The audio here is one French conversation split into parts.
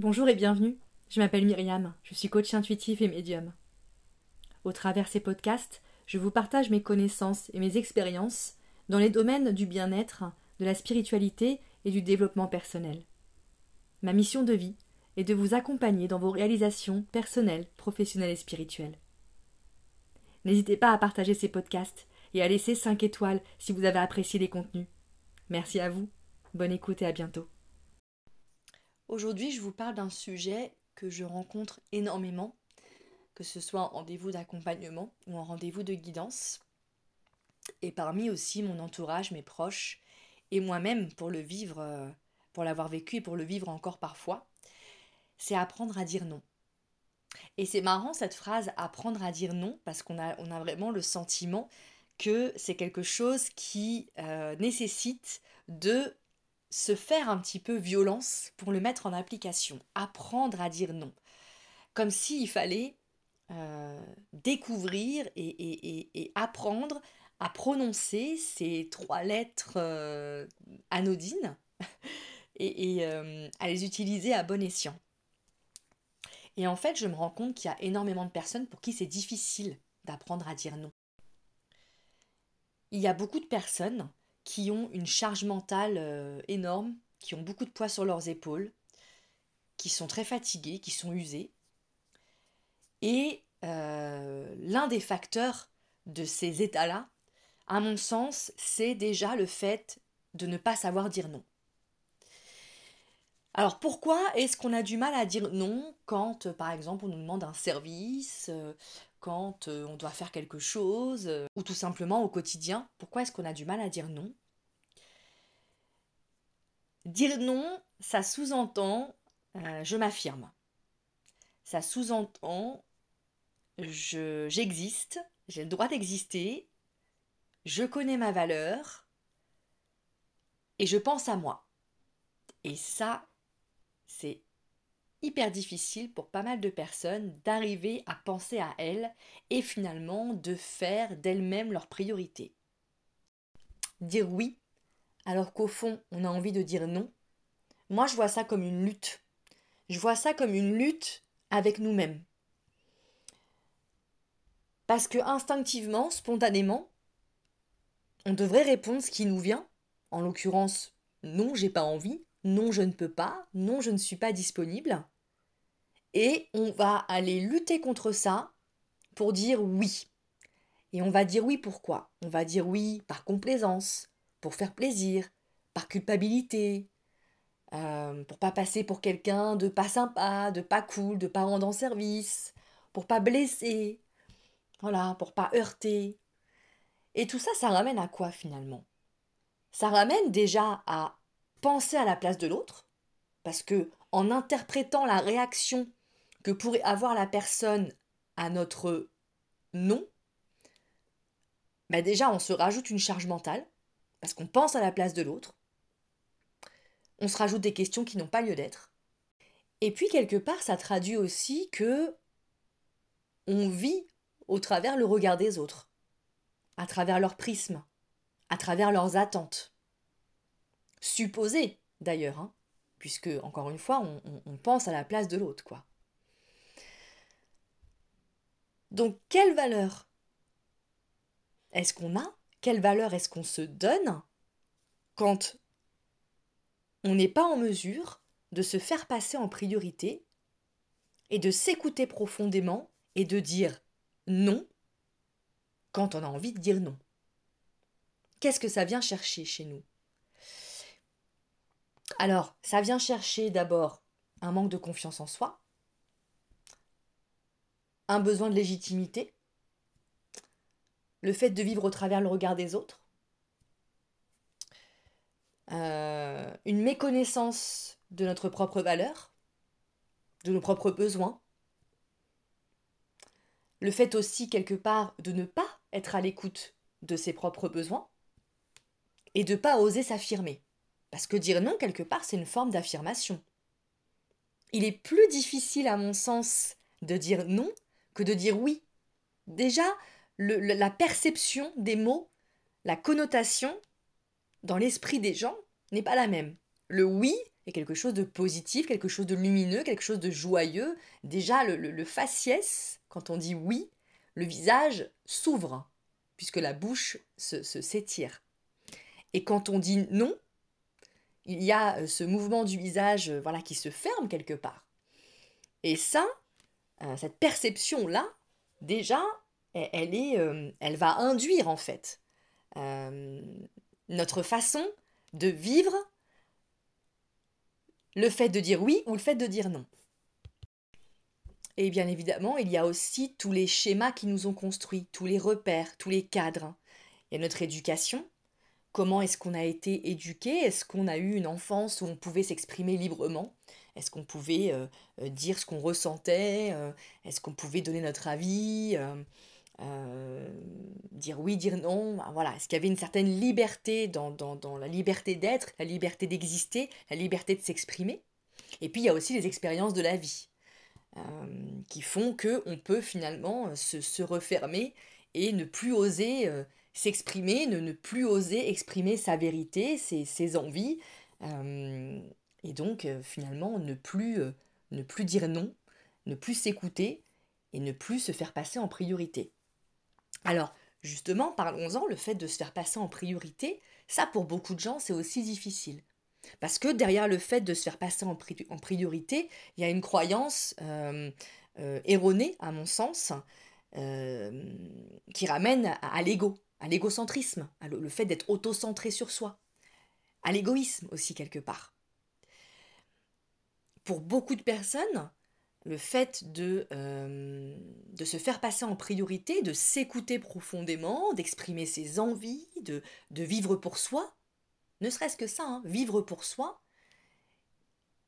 Bonjour et bienvenue. Je m'appelle Myriam, je suis coach intuitif et médium. Au travers ces podcasts, je vous partage mes connaissances et mes expériences dans les domaines du bien-être, de la spiritualité et du développement personnel. Ma mission de vie est de vous accompagner dans vos réalisations personnelles, professionnelles et spirituelles. N'hésitez pas à partager ces podcasts et à laisser 5 étoiles si vous avez apprécié les contenus. Merci à vous, bonne écoute et à bientôt. Aujourd'hui, je vous parle d'un sujet que je rencontre énormément, que ce soit en rendez-vous d'accompagnement ou en rendez-vous de guidance, et parmi aussi mon entourage, mes proches, et moi-même pour le vivre, euh, pour l'avoir vécu et pour le vivre encore parfois, c'est apprendre à dire non. Et c'est marrant cette phrase apprendre à dire non parce qu'on a, vraiment le sentiment que c'est quelque chose qui euh, nécessite de se faire un petit peu violence pour le mettre en application, apprendre à dire non. Comme s'il fallait euh, découvrir et, apprendre à prononcer ces trois lettres euh, anodines et, euh, à les utiliser à bon escient. Et en fait, je me rends compte qu'il y a énormément de personnes pour qui c'est difficile d'apprendre à dire non. Il y a beaucoup de personnes qui ont une charge mentale euh, énorme, qui ont beaucoup de poids sur leurs épaules, qui sont très fatigués, qui sont usés. Et euh, l'un des facteurs de ces états-là, à mon sens, c'est déjà le fait de ne pas savoir dire non. Alors pourquoi est-ce qu'on a du mal à dire non quand, euh, par exemple, on nous demande un service, quand on doit faire quelque chose, ou tout simplement au quotidien Pourquoi est-ce qu'on a du mal à dire non? Dire non, ça sous-entend euh, je m'affirme. Ça sous-entend je, j'existe, j'ai le droit d'exister, je connais ma valeur et je pense à moi. Et ça, c'est hyper difficile pour pas mal de personnes d'arriver à penser à elles et finalement de faire d'elles-mêmes leur priorité. Dire oui alors qu'au fond, on a envie de dire non, moi je vois ça comme une lutte. Je vois ça comme une lutte avec nous-mêmes. Parce que instinctivement, spontanément, on devrait répondre ce qui nous vient. En l'occurrence, non, j'ai pas envie, non, je ne peux pas, non, je ne suis pas disponible. Et on va aller lutter contre ça pour dire oui. Et on va dire oui pourquoi? On va dire oui par complaisance, pour faire plaisir, par culpabilité, euh, pour pas passer pour quelqu'un de pas sympa, de pas cool, de pas rendre service, pour pas blesser, voilà, pour pas heurter. Et tout ça, ça ramène à quoi finalement? Ça ramène déjà à penser à la place de l'autre, parce que en interprétant la réaction que pourrait avoir la personne à notre non, bah déjà on se rajoute une charge mentale parce qu'on pense à la place de l'autre. On se rajoute des questions qui n'ont pas lieu d'être. Et puis quelque part, ça traduit aussi que on vit au travers le regard des autres, à travers leur prisme, à travers leurs attentes. Supposées d'ailleurs, hein, puisque encore une fois, on, on pense à la place de l'autre, quoi. Donc, quelle valeur est-ce qu'on a? Quelle valeur est-ce qu'on se donne quand on n'est pas en mesure de se faire passer en priorité et de s'écouter profondément et de dire non quand on a envie de dire non? Qu'est-ce que ça vient chercher chez nous? Alors, ça vient chercher d'abord un manque de confiance en soi, un besoin de légitimité, le fait de vivre au travers le regard des autres, euh, une méconnaissance de notre propre valeur, de nos propres besoins, le fait aussi quelque part de ne pas être à l'écoute de ses propres besoins et de ne pas oser s'affirmer. Parce que dire non, quelque part, c'est une forme d'affirmation. Il est plus difficile, à mon sens, de dire non que de dire oui. Déjà, la perception des mots, la connotation dans l'esprit des gens n'est pas la même. Le oui est quelque chose de positif, quelque chose de lumineux, quelque chose de joyeux. Déjà, le, faciès, quand on dit oui, le visage s'ouvre, puisque la bouche se, s'étire. Et quand on dit non, il y a euh, ce mouvement du visage euh, voilà, qui se ferme quelque part. Et ça, euh, cette perception-là, déjà, elle, est, elle va induire en fait notre façon de vivre le fait de dire oui ou le fait de dire non. Et bien évidemment, il y a aussi tous les schémas qui nous ont construits, tous les repères, tous les cadres. Il y a notre éducation. Comment est-ce qu'on a été éduqué? Est-ce qu'on a eu une enfance où on pouvait s'exprimer librement? Est-ce qu'on pouvait euh, euh, dire ce qu'on ressentait? Euh, Est-ce qu'on pouvait donner notre avis? Dire oui, dire non, voilà, est-ce qu'il y avait une certaine liberté dans, la liberté d'être, la liberté d'exister, la liberté de s'exprimer? Et puis il y a aussi les expériences de la vie qui font que on peut finalement se, refermer et ne plus oser s'exprimer, ne, plus oser exprimer sa vérité, ses, envies, et donc finalement ne plus, ne plus dire non, ne plus s'écouter et ne plus se faire passer en priorité. Alors, justement, parlons-en, le fait de se faire passer en priorité, ça pour beaucoup de gens, c'est aussi difficile. Parce que derrière le fait de se faire passer en, priorité, il y a une croyance euh, euh, erronée, à mon sens, euh, qui ramène à, l'ego, à l'égocentrisme, le fait d'être auto-centré sur soi, à l'égoïsme aussi quelque part. Pour beaucoup de personnes, le fait de, euh, se faire passer en priorité, de s'écouter profondément, d'exprimer ses envies, de, de, vivre pour soi, ne serait-ce que ça, hein, vivre pour soi,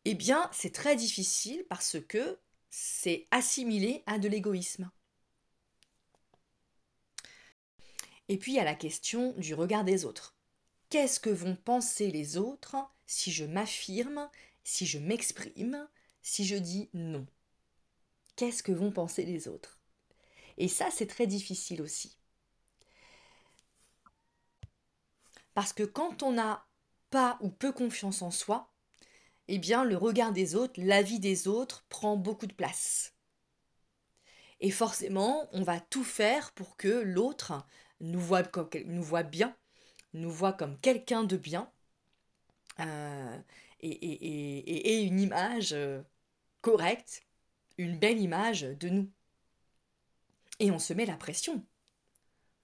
eh bien c'est très difficile parce que c'est assimilé à de l'égoïsme. Et puis il y a la question du regard des autres. Qu'est-ce que vont penser les autres si je m'affirme, si je m'exprime, si je dis non? Qu'est-ce que vont penser les autres? Et ça, c'est très difficile aussi. Parce que quand on n'a pas ou peu confiance en soi, eh bien le regard des autres, l'avis des autres prend beaucoup de place. Et forcément, on va tout faire pour que l'autre nous voit, bien, nous voit comme quelqu'un de bien, euh, et, et, une image euh, correcte une belle image de nous. Et on se met la pression.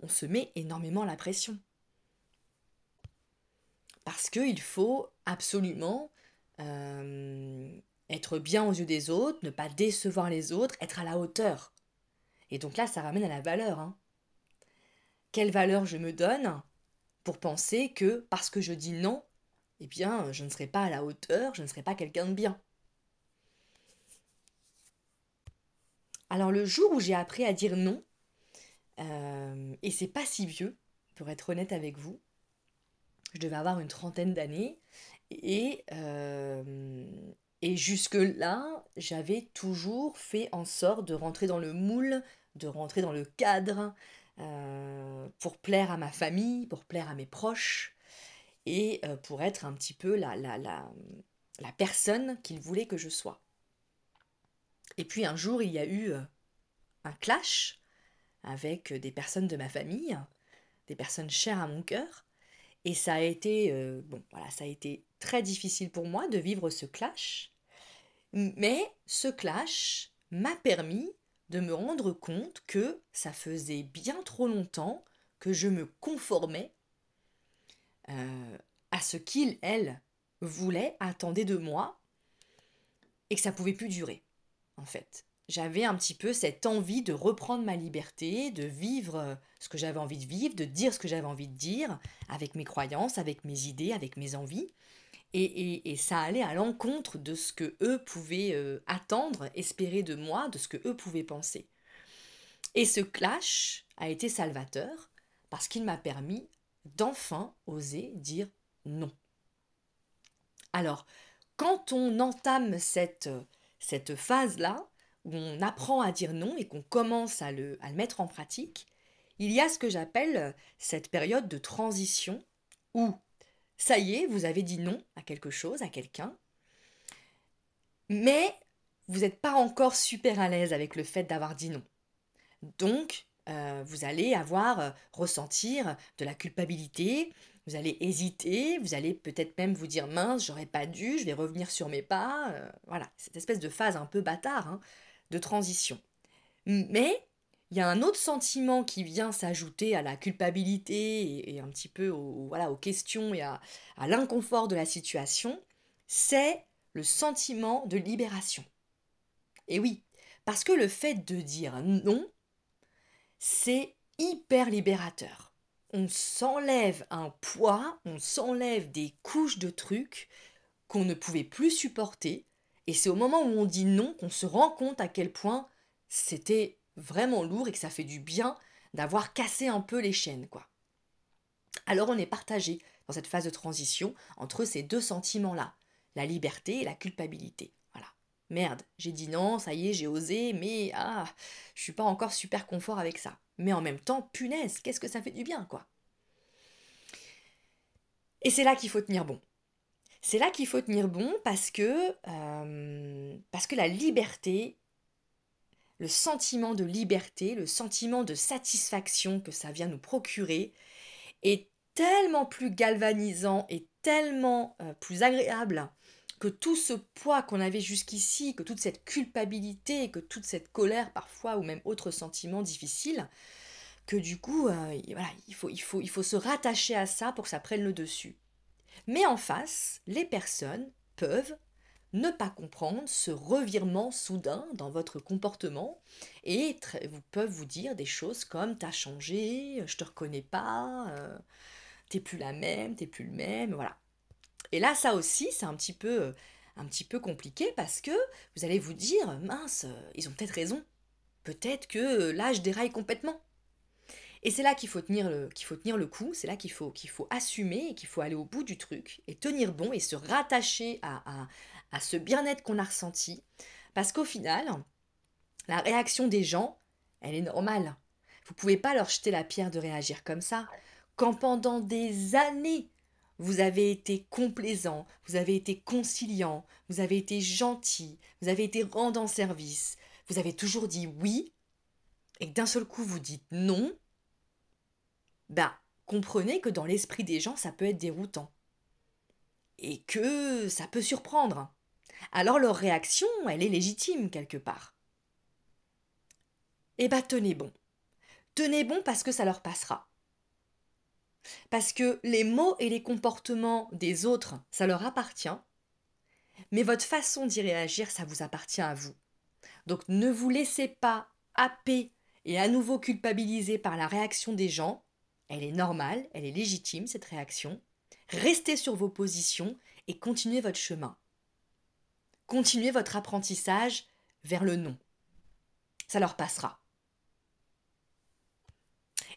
On se met énormément la pression. Parce qu'il faut absolument euh, être bien aux yeux des autres, ne pas décevoir les autres, être à la hauteur. Et donc là, ça ramène à la valeur. Hein. Quelle valeur je me donne pour penser que parce que je dis non, eh bien, je ne serai pas à la hauteur, je ne serai pas quelqu'un de bien. Alors le jour où j'ai appris à dire non, euh, et c'est pas si vieux, pour être honnête avec vous, je devais avoir une trentaine d'années, et, euh, et jusque-là, j'avais toujours fait en sorte de rentrer dans le moule, de rentrer dans le cadre, euh, pour plaire à ma famille, pour plaire à mes proches, et pour être un petit peu la, la, la, la personne qu'ils voulaient que je sois. Et puis un jour, il y a eu euh, un clash avec des personnes de ma famille, des personnes chères à mon cœur, et ça a été euh, bon, voilà, ça a été très difficile pour moi de vivre ce clash, mais ce clash m'a permis de me rendre compte que ça faisait bien trop longtemps que je me conformais euh, à ce qu'il, elle, voulait, attendait de moi, et que ça pouvait plus durer en fait. J'avais un petit peu cette envie de reprendre ma liberté, de vivre euh, ce que j'avais envie de vivre, de dire ce que j'avais envie de dire, avec mes croyances, avec mes idées, avec mes envies. Et, ça allait à l'encontre de ce que eux pouvaient euh, attendre, espérer de moi, de ce que eux pouvaient penser. Et ce clash a été salvateur parce qu'il m'a permis d'enfin oser dire non. Alors, quand on entame cette cette phase-là, où on apprend à dire non et qu'on commence à le, mettre en pratique, il y a ce que j'appelle cette période de transition où, ça y est, vous avez dit non à quelque chose, à quelqu'un, Mais vous n'êtes pas encore super à l'aise avec le fait d'avoir dit non. Donc, euh, vous allez avoir, euh, ressentir de la culpabilité, vous allez hésiter, vous allez peut-être même vous dire mince, j'aurais pas dû, je vais revenir sur mes pas. Euh, voilà, cette espèce de phase un peu bâtard hein, de transition. Mais il y a un autre sentiment qui vient s'ajouter à la culpabilité et, un petit peu voilà, aux questions et à l'inconfort de la situation, c'est le sentiment de libération. Et oui, parce que le fait de dire non, c'est hyper libérateur. On s'enlève un poids, on s'enlève des couches de trucs qu'on ne pouvait plus supporter. Et c'est au moment où on dit non qu'on se rend compte à quel point c'était vraiment lourd et que ça fait du bien d'avoir cassé un peu les chaînes, quoi. Alors on est partagé dans cette phase de transition entre ces deux sentiments-là, la liberté et la culpabilité. Merde, j'ai dit non, ça y est, j'ai osé, mais ah, je suis pas encore super confort avec ça. Mais en même temps, punaise, qu'est-ce que ça fait du bien, quoi. Et c'est là qu'il faut tenir bon. C'est là qu'il faut tenir bon parce que, euh, parce que la liberté, le sentiment de liberté, le sentiment de satisfaction que ça vient nous procurer est tellement plus galvanisant et tellement euh, plus agréable que tout ce poids qu'on avait jusqu'ici, que toute cette culpabilité, que toute cette colère parfois, ou même autres sentiments difficiles, que du coup, euh, il, faut, il, faut, il faut se rattacher à ça pour que ça prenne le dessus. Mais en face, les personnes peuvent ne pas comprendre ce revirement soudain dans votre comportement et vous peuvent vous dire des choses comme t'as changé, je te reconnais pas, euh, t'es plus la même, t'es plus le même, voilà. Et là, ça aussi, c'est un petit peu euh, un petit peu compliqué parce que vous allez vous dire mince, euh, ils ont peut-être raison. Peut-être que là, je déraille complètement. Et c'est là qu'il faut tenir le qu'il faut tenir le coup, c'est là qu'il faut qu'il faut assumer et qu'il faut aller au bout du truc et tenir bon et se rattacher à, à, à ce bien-être qu'on a ressenti parce qu'au final, la réaction des gens, elle est normale. Vous pouvez pas leur jeter la pierre de réagir comme ça quand pendant des années vous avez été complaisant, vous avez été conciliant, vous avez été gentil, vous avez été rendant service, vous avez toujours dit oui, et que d'un seul coup vous dites non, ben, comprenez que dans l'esprit des gens, ça peut être déroutant. Et que ça peut surprendre. Alors leur réaction, elle est légitime quelque part. Eh ben tenez bon. Tenez bon parce que ça leur passera. Parce que les mots et les comportements des autres, ça leur appartient, mais votre façon d'y réagir, ça vous appartient à vous. Donc ne vous laissez pas happer et à nouveau culpabiliser par la réaction des gens. Elle est normale, elle est légitime, cette réaction. Restez sur vos positions et continuez votre chemin. Continuez votre apprentissage vers le non. Ça leur passera.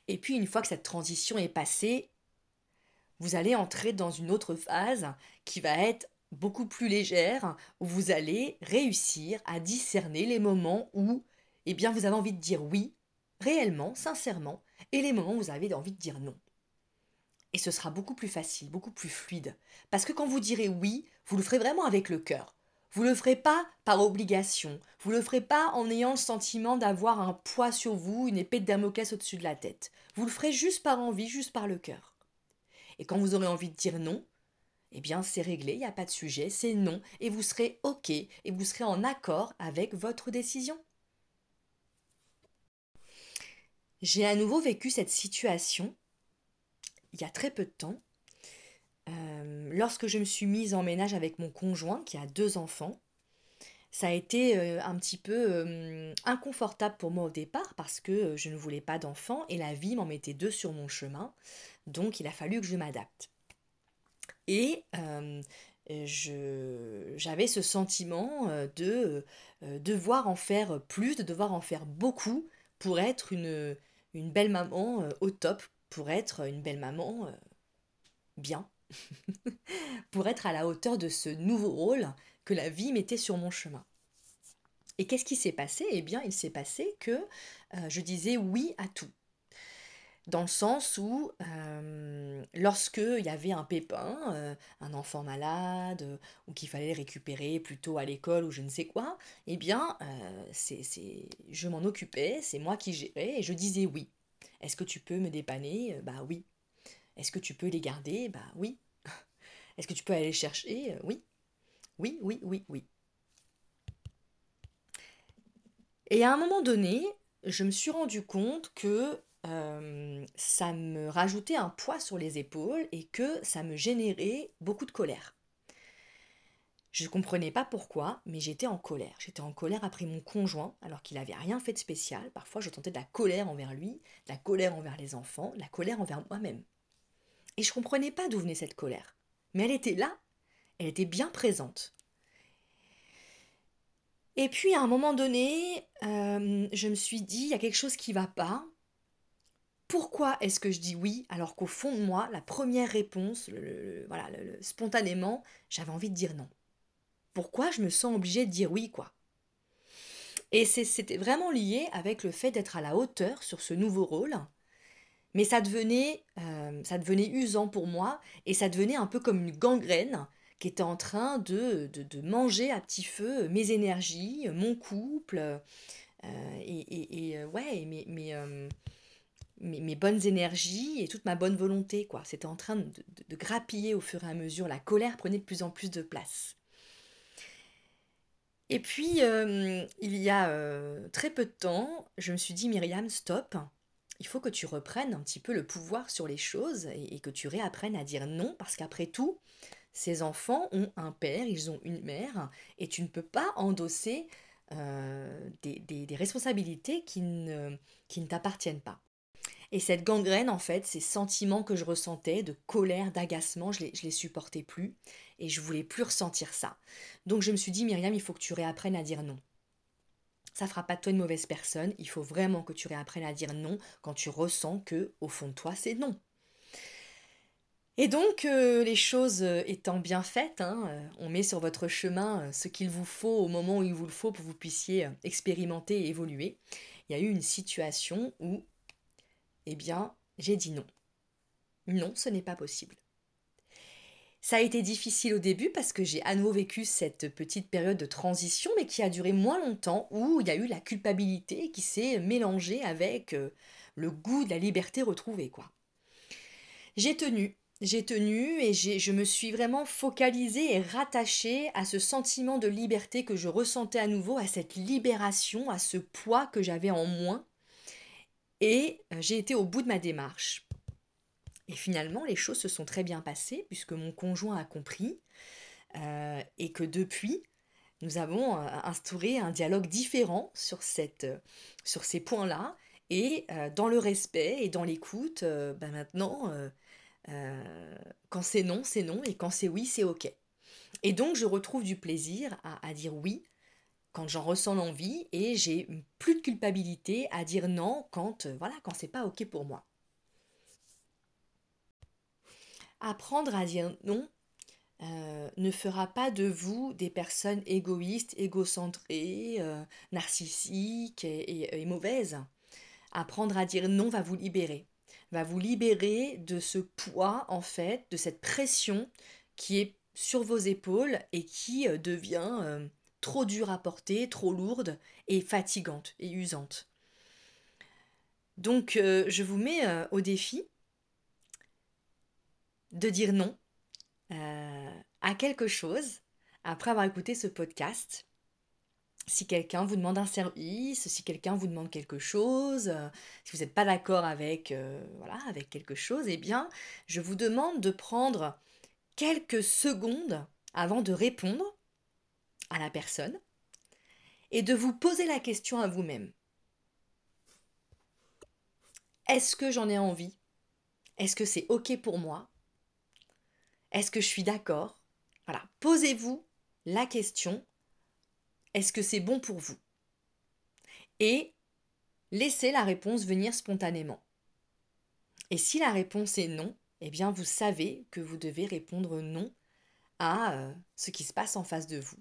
Et puis une fois que cette transition est passée, vous allez entrer dans une autre phase qui va être beaucoup plus légère, où vous allez réussir à discerner les moments où eh bien, vous avez envie de dire oui, réellement, sincèrement, et les moments où vous avez envie de dire non. Et ce sera beaucoup plus facile, beaucoup plus fluide. Parce que quand vous direz oui, vous le ferez vraiment avec le cœur. Vous le ferez pas par obligation. Vous le ferez pas en ayant le sentiment d'avoir un poids sur vous, une épée de Damoclès au-dessus de la tête. Vous le ferez juste par envie, juste par le cœur. Et quand vous aurez envie de dire non, eh bien c'est réglé, il n'y a pas de sujet, c'est non, et vous serez OK, et vous serez en accord avec votre décision. J'ai à nouveau vécu cette situation il y a très peu de temps lorsque je me suis mise en ménage avec mon conjoint qui a deux enfants, ça a été euh, un petit peu euh, inconfortable pour moi au départ parce que je ne voulais pas d'enfants et la vie m'en mettait deux sur mon chemin. Donc il a fallu que je m'adapte. Et j'avais ce sentiment de devoir en faire plus, de devoir en faire beaucoup pour être une belle maman au top, pour être une belle maman bien. pour être à la hauteur de ce nouveau rôle que la vie mettait sur mon chemin. Et qu'est-ce qui s'est passé? Eh bien, il s'est passé que euh, je disais oui à tout. dans le sens où euh, lorsque il y avait un pépin, euh, un enfant malade, ou qu'il fallait récupérer plutôt à l'école ou je ne sais quoi, eh bien, c'est, c'est, je m'en occupais, c'est moi qui gérais et je disais oui. Est-ce que tu peux me dépanner? Bah oui. Est-ce que tu peux les garder? Bah oui. Est-ce que tu peux aller chercher? Oui. Oui, oui, oui, oui. Et à un moment donné, je me suis rendu compte que euh, ça me rajoutait un poids sur les épaules et que ça me générait beaucoup de colère. Je ne comprenais pas pourquoi, mais j'étais en colère. J'étais en colère après mon conjoint, alors qu'il n'avait rien fait de spécial. Parfois, je tentais de la colère envers lui, de la colère envers les enfants, de la colère envers moi-même. Et je ne comprenais pas d'où venait cette colère. Mais elle était là, elle était bien présente. Et puis à un moment donné, euh, je me suis dit, il y a quelque chose qui va pas. Pourquoi est-ce que je dis oui alors qu'au fond de moi, la première réponse, voilà, spontanément, j'avais envie de dire non Pourquoi je me sens obligée de dire oui, quoi? Et c'était vraiment lié avec le fait d'être à la hauteur sur ce nouveau rôle. Mais ça devenait, euh, ça devenait usant pour moi et ça devenait un peu comme une gangrène qui était en train de, de, manger à petit feu mes énergies, mon couple, euh, et, et, ouais, mes, bonnes énergies et toute ma bonne volonté. quoi. C'était en train de, grappiller au fur et à mesure. La colère prenait de plus en plus de place. Et puis, euh, il y a euh, très peu de temps, je me suis dit, Myriam, stop. Il faut que tu reprennes un petit peu le pouvoir sur les choses et, que tu réapprennes à dire non, parce qu'après tout, ces enfants ont un père, ils ont une mère, et tu ne peux pas endosser euh, des, des, responsabilités qui ne, qui ne t'appartiennent pas. Et cette gangrène, en fait, ces sentiments que je ressentais de colère, d'agacement, je les, les supportais plus et je voulais plus ressentir ça. Donc je me suis dit, Myriam, il faut que tu réapprennes à dire non. Ça fera pas de toi une mauvaise personne, il faut vraiment que tu réapprennes à dire non quand tu ressens que, au fond de toi, c'est non. Et donc, euh, les choses étant bien faites, hein, euh, on met sur votre chemin euh, ce qu'il vous faut au moment où il vous le faut pour que vous puissiez expérimenter et évoluer. Il y a eu une situation où eh bien, j'ai dit non. Non, ce n'est pas possible. Ça a été difficile au début parce que j'ai à nouveau vécu cette petite période de transition, mais qui a duré moins longtemps, où il y a eu la culpabilité qui s'est mélangée avec euh, le goût de la liberté retrouvée. J'ai tenu, j'ai tenu et je me suis vraiment focalisée et rattachée à ce sentiment de liberté que je ressentais à nouveau, à cette libération, à ce poids que j'avais en moins et euh, j'ai été au bout de ma démarche. Et finalement, les choses se sont très bien passées puisque mon conjoint a compris euh, et que depuis, nous avons euh, instauré un dialogue différent sur, cette, sur ces points-là. Et dans le respect et dans l'écoute, ben maintenant, quand c'est non, c'est non, et quand c'est oui, c'est ok. Et donc, je retrouve du plaisir à, à dire oui quand j'en ressens l'envie et j'ai plus de culpabilité à dire non quand euh, voilà quand c'est pas ok pour moi. Apprendre à dire non euh, ne fera pas de vous des personnes égoïstes, égocentrées, euh, narcissiques et, mauvaises. Apprendre à dire non va vous libérer, va vous libérer de ce poids en fait, de cette pression qui est sur vos épaules et qui devient trop dure à porter, trop lourde et fatigante et usante. Donc euh, je vous mets euh, au défi de dire non euh, à quelque chose après avoir écouté ce podcast. Si quelqu'un vous demande un service, si quelqu'un vous demande quelque chose, si vous n'êtes pas d'accord avec, voilà, avec quelque chose, eh bien, je vous demande de prendre quelques secondes avant de répondre à la personne et de vous poser la question à vous-même. Est-ce que j'en ai envie? Est-ce que c'est OK pour moi? Est-ce que je suis d'accord? Voilà, posez-vous la question est-ce que c'est bon pour vous? Et laissez la réponse venir spontanément. Et si la réponse est non, eh bien vous savez que vous devez répondre non à euh, ce qui se passe en face de vous.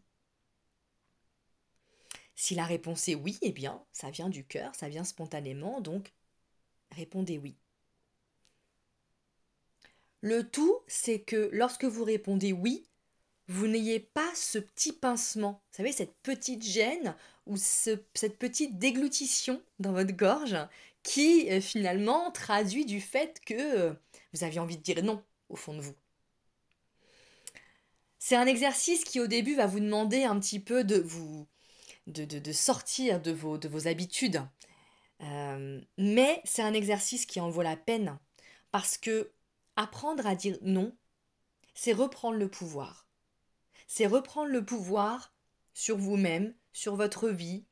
Si la réponse est oui, eh bien, ça vient du cœur, ça vient spontanément, donc répondez oui. Le tout, c'est que lorsque vous répondez oui, vous n'ayez pas ce petit pincement, vous savez, cette petite gêne ou cette petite déglutition dans votre gorge qui euh, finalement traduit du fait que euh, vous aviez envie de dire non au fond de vous. C'est un exercice qui au début va vous demander un petit peu de vous de, sortir de vos, de vos habitudes. Euh, mais c'est un exercice qui en vaut la peine parce que apprendre à dire non, c'est reprendre le pouvoir. C'est reprendre le pouvoir sur vous-même, sur votre vie,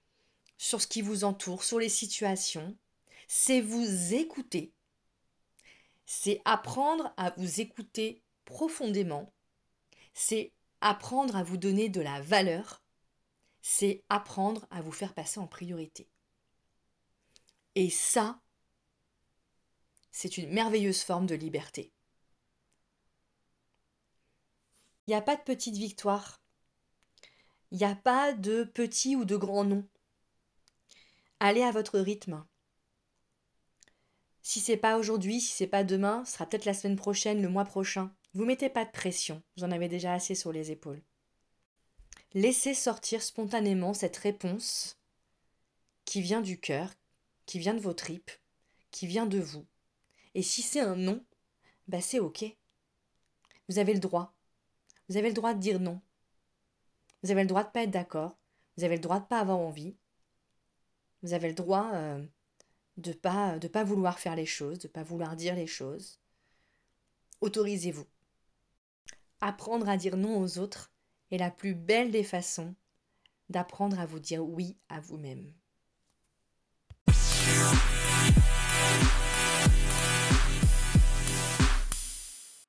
sur ce qui vous entoure, sur les situations. C'est vous écouter. C'est apprendre à vous écouter profondément. C'est apprendre à vous donner de la valeur c'est apprendre à vous faire passer en priorité. Et ça, c'est une merveilleuse forme de liberté. Il n'y a pas de petite victoire. Il n'y a pas de petit ou de grand nom. Allez à votre rythme. Si c'est pas aujourd'hui, si c'est pas demain, ce sera peut-être la semaine prochaine, le mois prochain. Vous mettez pas de pression, vous en avez déjà assez sur les épaules. Laissez sortir spontanément cette réponse qui vient du cœur, qui vient de vos tripes, qui vient de vous. Et si c'est un non, bah c'est ok. Vous avez le droit. Vous avez le droit de dire non. Vous avez le droit de pas être d'accord. Vous avez le droit de pas avoir envie. Vous avez le droit euh, de pas de pas vouloir faire les choses, de pas vouloir dire les choses. Autorisez-vous. Apprendre à dire non aux autres, est la plus belle des façons d'apprendre à vous dire oui à vous-même.